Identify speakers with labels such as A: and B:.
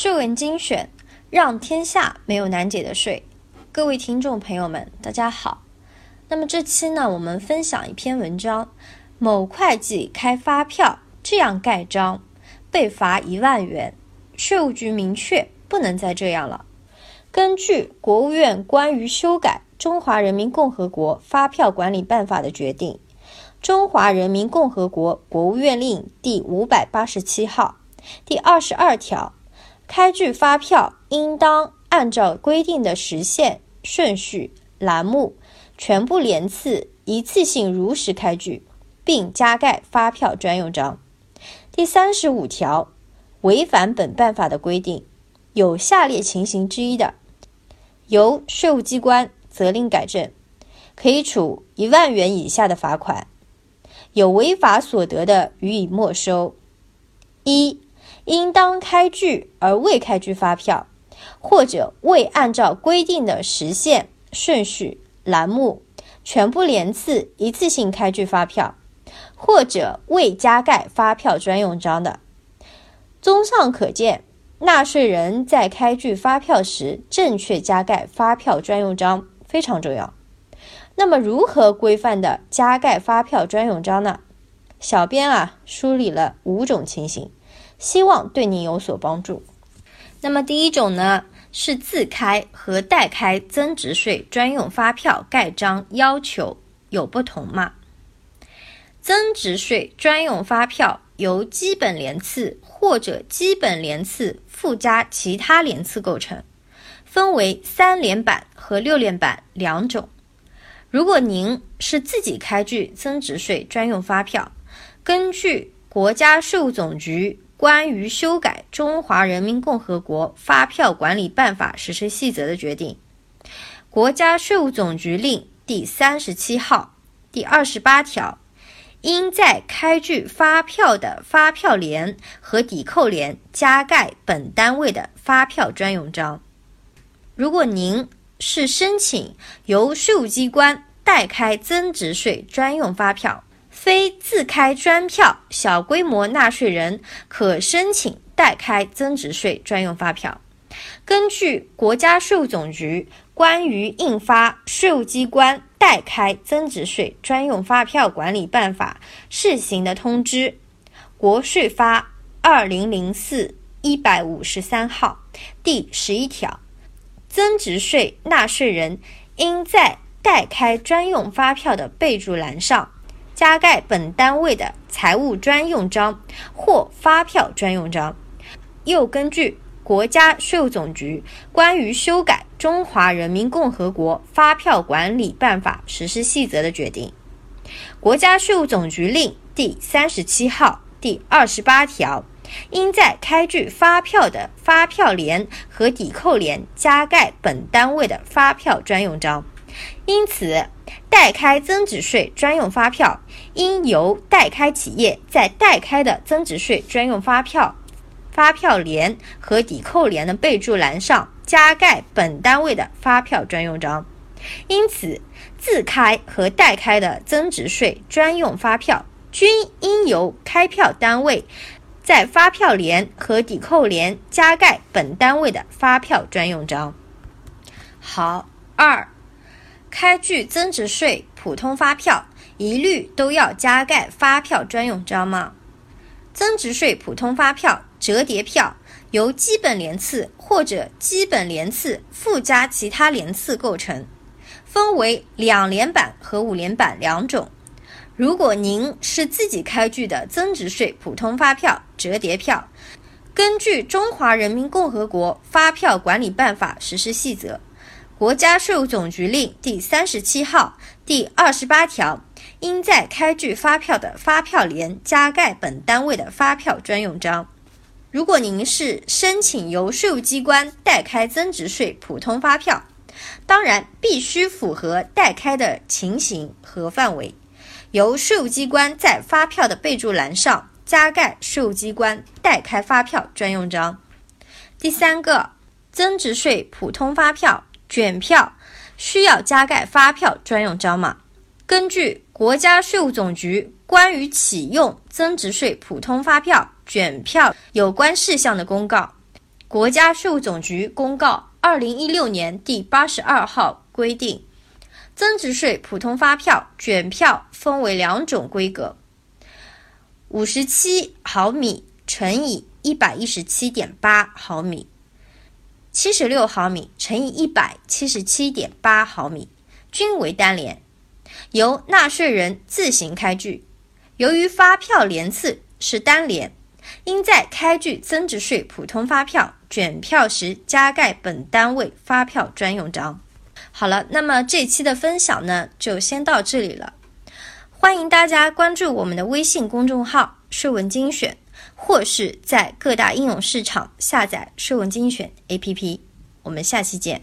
A: 税文精选，让天下没有难解的税。各位听众朋友们，大家好。那么这期呢，我们分享一篇文章：某会计开发票这样盖章，被罚一万元。税务局明确不能再这样了。根据国务院关于修改《中华人民共和国发票管理办法》的决定，《中华人民共和国国务院令》第五百八十七号第二十二条。开具发票应当按照规定的时限、顺序、栏目，全部连次、一次性如实开具，并加盖发票专用章。第三十五条，违反本办法的规定，有下列情形之一的，由税务机关责令改正，可以处一万元以下的罚款；有违法所得的，予以没收。一应当开具而未开具发票，或者未按照规定的时限、顺序、栏目全部连次一次性开具发票，或者未加盖发票专用章的。综上可见，纳税人在开具发票时正确加盖发票专用章非常重要。那么，如何规范的加盖发票专用章呢？小编啊，梳理了五种情形。希望对您有所帮助。那么第一种呢，是自开和代开增值税专用发票盖章要求有不同吗？增值税专用发票由基本连次或者基本连次附加其他连次构成，分为三连版和六连版两种。如果您是自己开具增值税专用发票，根据国家税务总局。关于修改《中华人民共和国发票管理办法实施细则》的决定，国家税务总局令第三十七号第二十八条，应在开具发票的发票联和抵扣联加盖本单位的发票专用章。如果您是申请由税务机关代开增值税专用发票，非自开专票小规模纳税人可申请代开增值税专用发票。根据国家税务总局关于印发税务机关代开增值税专用发票管理办法试行的通知（国税发二零零四一百五十三号）第十一条，增值税纳税人应在代开专用发票的备注栏上。加盖本单位的财务专用章或发票专用章。又根据国家税务总局关于修改《中华人民共和国发票管理办法实施细则》的决定，国家税务总局令第三十七号第二十八条，应在开具发票的发票联和抵扣联加盖本单位的发票专用章。因此，代开增值税专用发票应由代开企业在代开的增值税专用发票发票联和抵扣联的备注栏上加盖本单位的发票专用章。因此，自开和代开的增值税专用发票均应由开票单位在发票联和抵扣联加盖本单位的发票专用章。好，二。开具增值税普通发票，一律都要加盖发票专用章吗？增值税普通发票折叠票由基本连次或者基本连次附加其他连次构成，分为两连版和五连版两种。如果您是自己开具的增值税普通发票折叠票，根据《中华人民共和国发票管理办法实施细则》。国家税务总局令第三十七号第二十八条，应在开具发票的发票联加盖本单位的发票专用章。如果您是申请由税务机关代开增值税普通发票，当然必须符合代开的情形和范围，由税务机关在发票的备注栏上加盖税务机关代开发票专用章。第三个，增值税普通发票。卷票需要加盖发票专用章吗？根据国家税务总局关于启用增值税普通发票卷票有关事项的公告，国家税务总局公告二零一六年第八十二号规定，增值税普通发票卷票分为两种规格：五十七毫米乘以一百一十七点八毫米，七十六毫米乘以一百七十七点八毫米，均为单联，由纳税人自行开具。由于发票联次是单联，应在开具增值税普通发票卷票时加盖本单位发票专用章。好了，那么这期的分享呢，就先到这里了。欢迎大家关注我们的微信公众号“税文精选”，或是在各大应用市场下载“税文精选 ”APP。我们下期见。